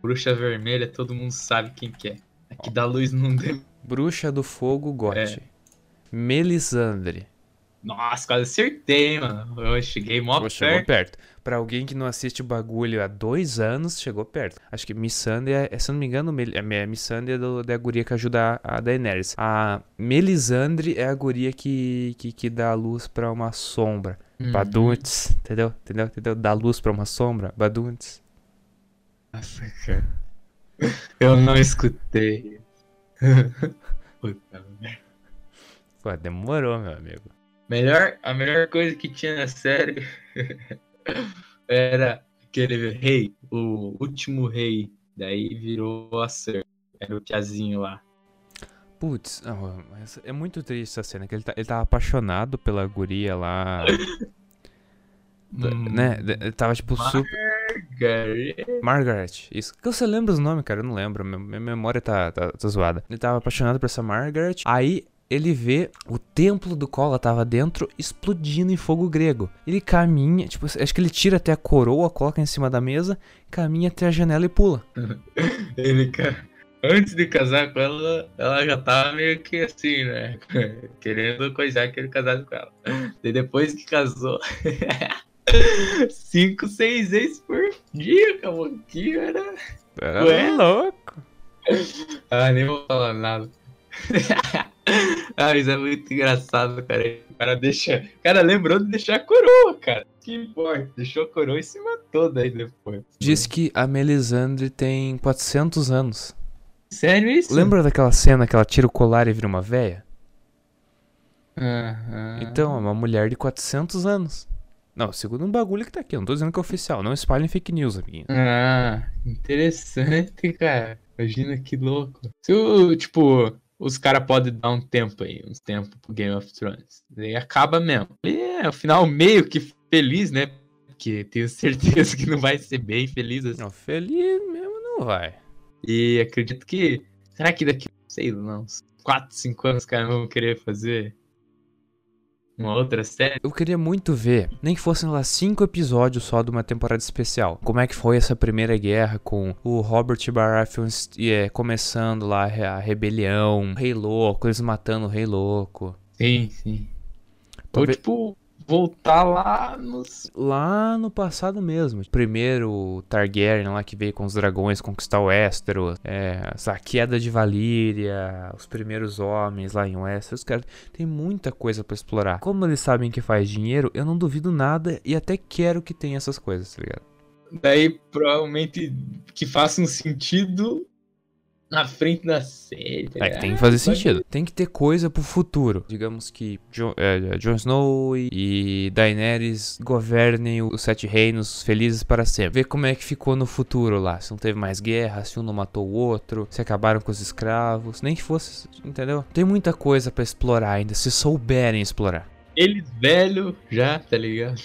Bruxa vermelha, todo mundo sabe quem que é. Aqui da luz não tem. Bruxa do Fogo Gote. É. Melisandre. Nossa, quase acertei, hein, mano. Eu cheguei mó chegou perto. perto. Pra alguém que não assiste o bagulho há dois anos, chegou perto. Acho que Missandei é, se eu não me engano, é, Missandei é do, da guria que ajuda a, a Daenerys. A Melisandre é a guria que, que, que dá luz pra uma sombra. Uhum. Baduntes, entendeu? Entendeu? Entendeu? Dá luz pra uma sombra. Baduntes. Nossa, cara. Eu não escutei. Puta merda. Pô, demorou, meu amigo. Melhor, a melhor coisa que tinha na série era aquele rei, o último rei. Daí virou a Ser. Era o tiazinho lá. Putz, mas é muito triste essa cena, que ele, tá, ele tava apaixonado pela guria lá, Hum, né? Ele tava tipo super... Margaret. Margaret, isso. Que você lembra os nomes, cara? Eu não lembro, minha, minha memória tá, tá, tá zoada. Ele tava apaixonado por essa Margaret, aí ele vê o templo do Kola tava dentro explodindo em fogo grego. Ele caminha, tipo, acho que ele tira até a coroa, coloca em cima da mesa, caminha até a janela e pula. Ele, cara, antes de casar com ela, ela já tava meio que assim, né? Querendo coisar que ele casasse com ela. E depois que casou, cinco, seis vezes por dia, cara. Que era. Era Ué? louco. Ah, nem vou falar nada. ah, isso é muito engraçado, cara. O cara deixa. O cara lembrou de deixar a coroa, cara. Que importa. Deixou a coroa e se matou daí depois. Diz que a Melisandre tem 400 anos. Sério isso? Lembra daquela cena que ela tira o colar e vira uma véia? Aham. Então, é uma mulher de 400 anos. Não, segundo um bagulho que tá aqui, eu não tô dizendo que é oficial. Não espalhem fake news, amiguinho. Ah, interessante, cara. Imagina que louco. Se o, tipo, os caras podem dar um tempo aí, uns tempos pro Game of Thrones. Daí acaba mesmo. E é o final meio que feliz, né? Porque tenho certeza que não vai ser bem feliz assim. Não, feliz mesmo não vai. E acredito que. Será que daqui, sei lá, uns 4, 5 anos os caras vão querer fazer uma outra série? Eu queria muito ver, nem que fossem lá cinco episódios só de uma temporada especial. Como é que foi essa primeira guerra com o Robert Baratheon é, começando lá a rebelião, o Rei Louco, eles matando o Rei Louco. Sim, sim. Ou tipo, voltar lá nos. Lá no passado mesmo. Primeiro Targaryen lá que veio com os dragões conquistar o Westeros. É, essa queda de Valíria. Os primeiros homens lá em Westeros. Cara, tem muita coisa pra explorar. Como eles sabem que faz dinheiro, eu não duvido nada e até quero que tenha essas coisas, tá ligado? Daí provavelmente que faça um sentido na frente da série. tá É que tem que fazer sentido. Tem que ter coisa pro futuro. Digamos que Jon, é, Jon Snow e Daenerys governem os Sete Reinos felizes para sempre. Ver como é que ficou no futuro lá. Se não teve mais guerra, se um não matou o outro, se acabaram com os escravos. Nem que fosse, entendeu? Tem muita coisa pra explorar ainda, se souberem explorar. Eles velho já, tá ligado?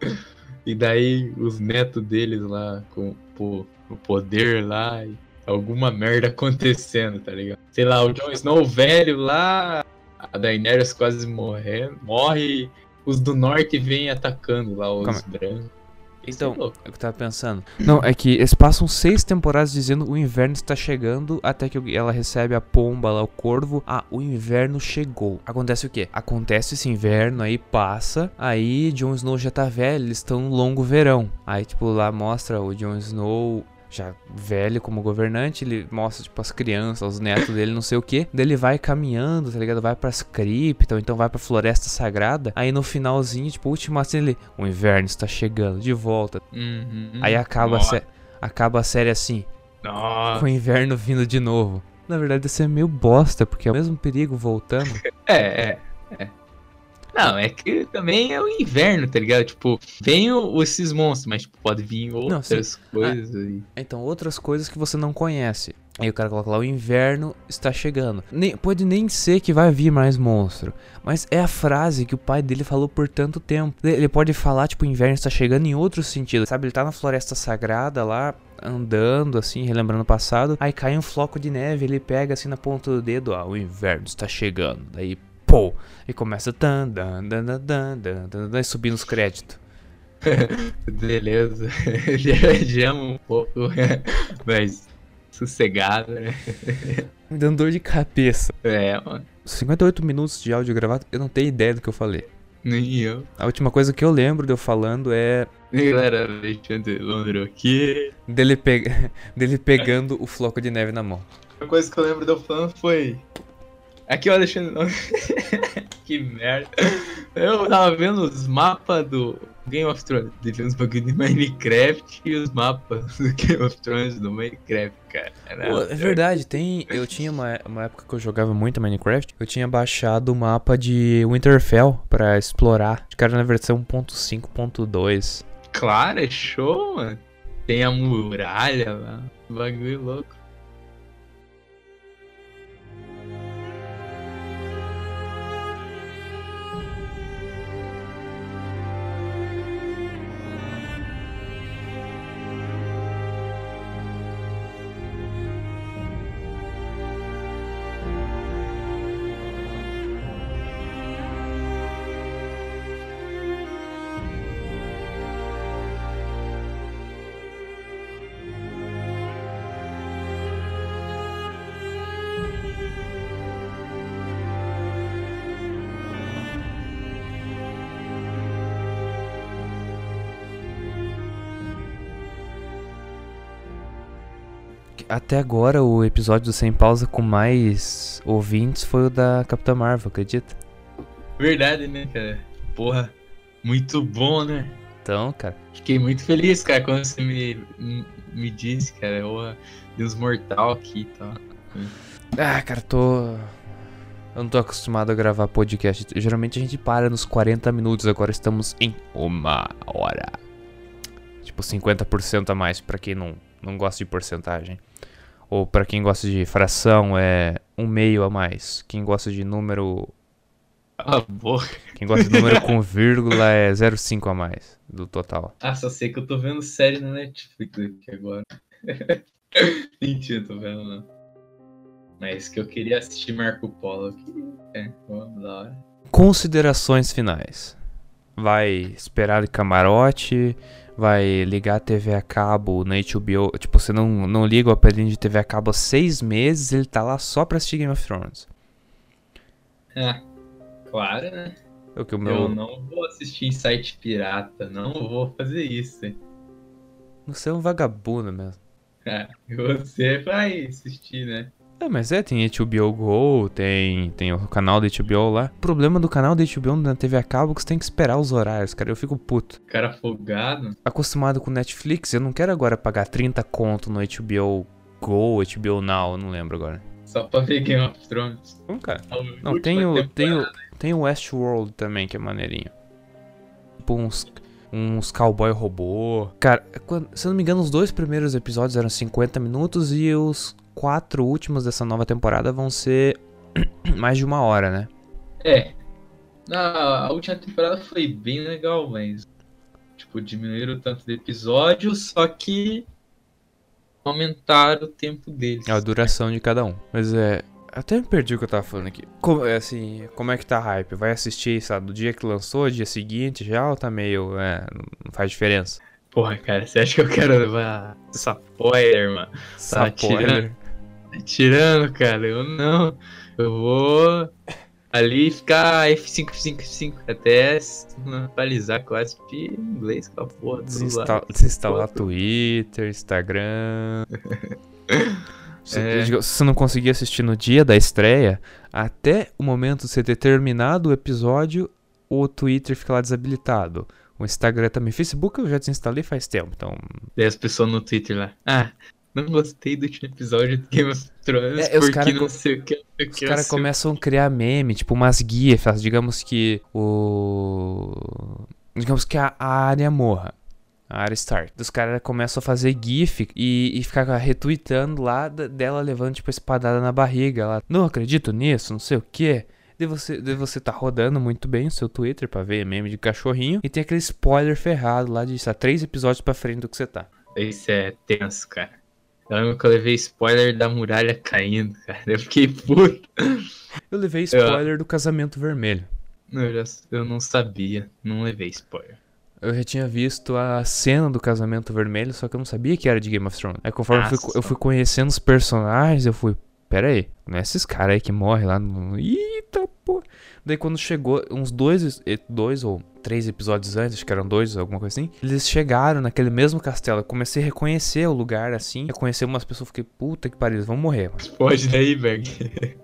e daí os netos deles lá com pô, o poder lá e alguma merda acontecendo, tá ligado? Sei lá, o Jon Snow velho lá, a Daenerys quase morrendo, morre, os do norte vêm atacando lá os Calma brancos. Então, é louco. É o que eu tava pensando. Não, é que eles passam seis temporadas dizendo o inverno está chegando, até que ela recebe a pomba lá, o corvo. Ah, o inverno chegou. Acontece o quê? Acontece esse inverno, aí passa, aí Jon Snow já tá velho, eles estão no longo verão. Aí, tipo, lá mostra o Jon Snow já velho como governante, ele mostra, tipo, as crianças, os netos dele, não sei o que. Daí ele vai caminhando, tá ligado? Vai pras criptas, ou então vai pra floresta sagrada. Aí no finalzinho, tipo, última cena, ele... O inverno está chegando, de volta. Uhum. Aí acaba a, sé- acaba a série assim, Nossa. com o inverno vindo de novo. Na verdade, isso é meio bosta, porque é o mesmo perigo voltando. É, é, é. Não, é que também é o inverno, tá ligado? Tipo, vem o- esses monstros, mas tipo, pode vir outras coisas. e- Então, outras coisas que você não conhece. Aí o cara coloca lá, o inverno está chegando. Nem- pode nem ser que vai vir mais monstro. Mas é a frase que o pai dele falou por tanto tempo. Ele pode falar, tipo, o inverno está chegando em outro sentido. Sabe, ele tá na floresta sagrada lá, andando assim, relembrando o passado. Aí cai um floco de neve, ele pega assim na ponta do dedo, ó, o inverno está chegando. Daí, pô, e começa dan, dan, dan, dan, dan, dan, dan, subindo os créditos. Beleza. Viajamos um pouco, mas sossegado, né? Me dando dor de cabeça. É, mano. 58 minutos de áudio gravado, eu não tenho ideia do que eu falei. Nem eu. A última coisa que eu lembro de eu falando é galera, Alexandre Londro aqui. dele, pe... dele pegando o floco de neve na mão. A coisa que eu lembro de eu falando foi. Aqui o Alexandre que merda. Eu tava vendo os mapas do Game of Thrones. De ver uns bagulho de Minecraft e os mapas do Game of Thrones do Minecraft, cara. Pô, é verdade, tem. Eu tinha uma, uma época que eu jogava muito Minecraft. Eu tinha baixado o mapa de Winterfell pra explorar. Que era na versão 1.5.2. Claro, é show, mano. Tem a muralha lá. Bagulho louco. Até agora o episódio do Sem Pausa com mais ouvintes foi o da Capitã Marvel, acredita? Verdade, né, cara? Porra, muito bom, né? Então, cara. Fiquei muito feliz, cara, quando você me, me disse, cara. Porra, Deus mortal aqui e tal. Ah, cara, tô. Eu não tô acostumado a gravar podcast. Geralmente a gente para nos 40 minutos, agora estamos em uma hora. Tipo, 50% a mais pra quem não, não gosta de porcentagem. Ou pra quem gosta de fração é um meio a mais. Quem gosta de número. Cala a boca. Quem gosta de número com vírgula é 0,5 a mais do total. Ah, só sei que eu tô vendo série na Netflix aqui agora. Mentira, tô vendo não. Mas que eu queria assistir Marco Polo. É, vamos da hora. Considerações finais. Vai esperar de camarote, vai ligar a TV a cabo na HBO. Tipo, você não, não liga o aparelho de TV a cabo há seis meses, ele tá lá só pra assistir Game of Thrones. É, claro, né? É o que o meu... Eu não vou assistir em site pirata, não vou fazer isso. Você é um vagabundo mesmo. É, você vai assistir, né? É, mas é, tem HBO Go, tem, tem o canal da HBO lá. O problema do canal da HBO na TV a cabo é que você tem que esperar os horários, cara. Eu fico puto. Cara folgado. Acostumado com Netflix, eu não quero agora pagar 30 conto no HBO Go, HBO Now, eu não lembro agora. Só pra ver Game of Thrones. Não, cara. Não, tem o, tem, o, tem o Westworld também, que é maneirinho. Tipo uns, uns cowboy robô. Cara, quando, se eu não me engano, os dois primeiros episódios eram 50 minutos e os quatro últimos dessa nova temporada vão ser mais de uma hora, né? É. Na, a última temporada foi bem legal, mas. Tipo, diminuíram o tanto de episódios, só que aumentaram o tempo deles. A duração de cada um. Mas é. Até me perdi o que eu tava falando aqui. Como, é assim, como é que tá a hype? Vai assistir, sabe, do dia que lançou, dia seguinte já ou tá meio. É, não faz diferença? Porra, cara, você acha que eu quero levar spoiler, mano? Tá tirando, tirando, cara. Eu não. Eu vou ali ficar F5, F5, F5 até atualizar quase de inglês com a porra. Desinsta desinstalar Twitter, Instagram. Se, é. se você não conseguir assistir no dia da estreia, até o momento de você ter terminado o episódio, o Twitter fica lá desabilitado. O Instagram também. Facebook eu já desinstalei faz tempo, então. E as pessoas no Twitter lá. Ah, não gostei do último episódio do Game of Thrones é, porque cara, não sei o que. Os caras começam a criar meme, tipo umas guias, digamos que o. Digamos que a, área morra. A área start. Os caras começam a fazer GIF e, e ficar retweetando lá dela levando, tipo, a espadada na barriga. Lá. Não acredito nisso, não sei o que. De você, de você tá rodando muito bem o seu Twitter pra ver meme de cachorrinho. E tem aquele spoiler ferrado lá de, sabe, três episódios pra frente do que você tá. Isso é tenso, cara. Eu lembro que eu levei spoiler da muralha caindo, cara. Eu fiquei puto. Eu levei spoiler eu... do casamento vermelho. Eu, já, eu não sabia, não levei spoiler. Eu já tinha visto a cena do casamento vermelho, só que eu não sabia que era de Game of Thrones. Aí conforme eu fui, eu fui, conhecendo os personagens, eu fui, pera aí, não é esses caras aí que morrem lá no... Eita, pô. Daí quando chegou, uns dois, dois ou três episódios antes, acho que eram dois, alguma coisa assim, eles chegaram naquele mesmo castelo. Eu comecei a reconhecer o lugar assim, reconhecer umas pessoas, fiquei, puta que pariu, vão morrer. Mano. Pode daí, Berg.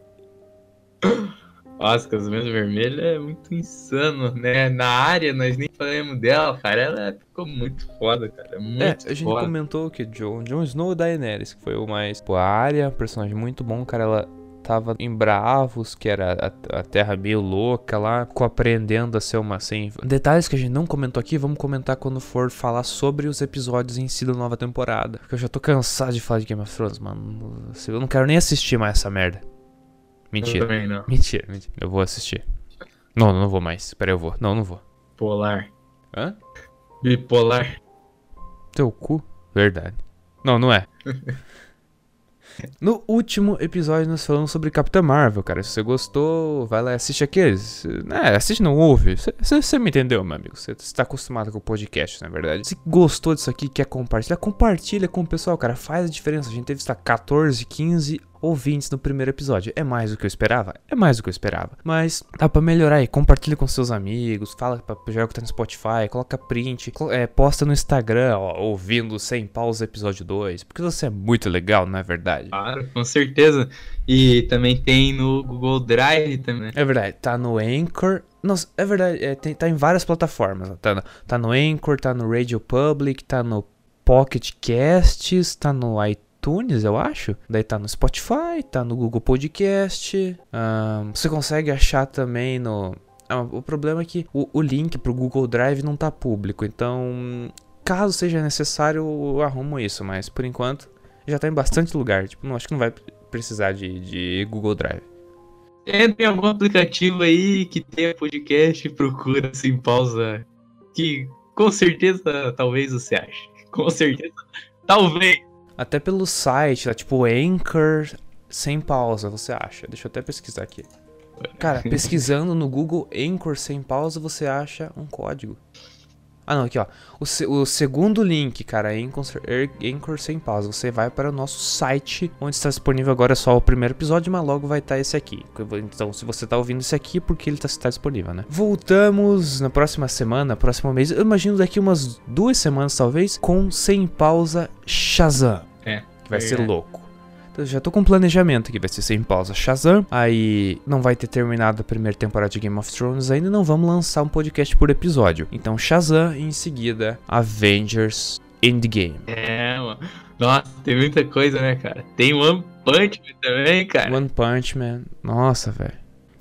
Nossa, Casamento Vermelho é muito insano, né? Na área, nós nem falamos dela, cara. Ela ficou muito foda, cara. Muito é, a gente foda. comentou que Jon, Jon Snow e Daenerys, que foi o mais. Pô, a área, personagem muito bom, cara. Ela tava em Bravos, que era a, a, terra meio louca lá, aprendendo a ser uma assim. Detalhes que a gente não comentou aqui, vamos comentar quando for falar sobre os episódios em si da nova temporada. Porque eu já tô cansado de falar de Game of Thrones, mano. Eu não quero nem assistir mais essa merda. Mentira. Eu também não. Mentira, mentira. Eu vou assistir. Não, não vou mais. Peraí, eu vou. Não, não vou. Polar. Hã? Bipolar. Teu cu? Verdade. Não, não é. No último episódio nós falamos sobre Capitã Marvel, cara. Se você gostou, vai lá e assiste aqueles. É, assiste não ouve. Você me entendeu, meu amigo. Você está acostumado com o podcast, na é verdade. Se gostou disso aqui, quer compartilhar, compartilha com o pessoal, cara. Faz a diferença. A gente teve, está 14, 15 ouvintes no primeiro episódio. É mais do que eu esperava? É mais do que eu esperava. Mas dá pra melhorar aí. Compartilha com seus amigos, fala pra geral que tá no Spotify, coloca print, é, posta no Instagram, ó, ouvindo sem pausa episódio 2. Porque você é muito legal, não é verdade? Claro, com certeza. E também tem no Google Drive também. É verdade, tá no Anchor. Nossa, é verdade, é, tem, tá em várias plataformas. Tá no, tá no Anchor, tá no Radio Public, tá no Pocket Casts, tá no iTunes, eu acho. Daí tá no Spotify, tá no Google Podcast. Um, você consegue achar também no. Ah, o problema é que o, o link pro Google Drive não tá público, então caso seja necessário, eu arrumo isso, mas por enquanto já tá em bastante lugar. Tipo, não acho que não vai precisar de, de Google Drive. Entra em algum aplicativo aí que tenha podcast, procura sem pausa. Que com certeza talvez você ache. Com certeza. Talvez. Até pelo site, tipo Anchor sem pausa, você acha? Deixa eu até pesquisar aqui. Cara, pesquisando no Google Anchor sem pausa, você acha um código. Ah, não, aqui, ó. O, se, o segundo link, cara, Anchor, Anchor sem pausa. Você vai para o nosso site, onde está disponível agora só o primeiro episódio, mas logo vai estar esse aqui. Então, se você está ouvindo esse aqui, porque ele está tá disponível, né? Voltamos na próxima semana, próximo mês. Eu imagino daqui umas duas semanas, talvez, com Sem Pausa Shazam. É. Que vai é. ser louco. Então, já tô com um planejamento que vai ser sem pausa Shazam. Aí não vai ter terminado a primeira temporada de Game of Thrones ainda. Não vamos lançar um podcast por episódio. Então Shazam e em seguida Avengers Endgame. É, mano. Nossa, tem muita coisa, né, cara? Tem One Punch Man também, cara. One Punch Man. Nossa, velho.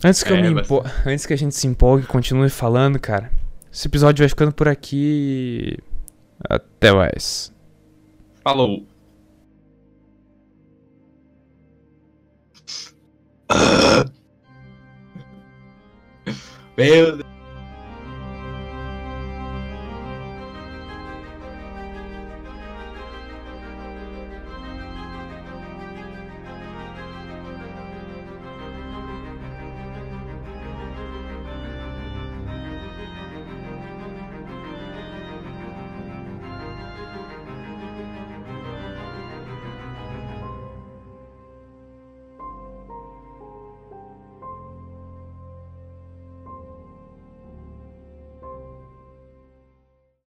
Antes que, é, eu me impo... Antes que a gente se empolgue e continue falando, cara. Esse episódio vai ficando por aqui. Até mais. Falou. Meu Deus.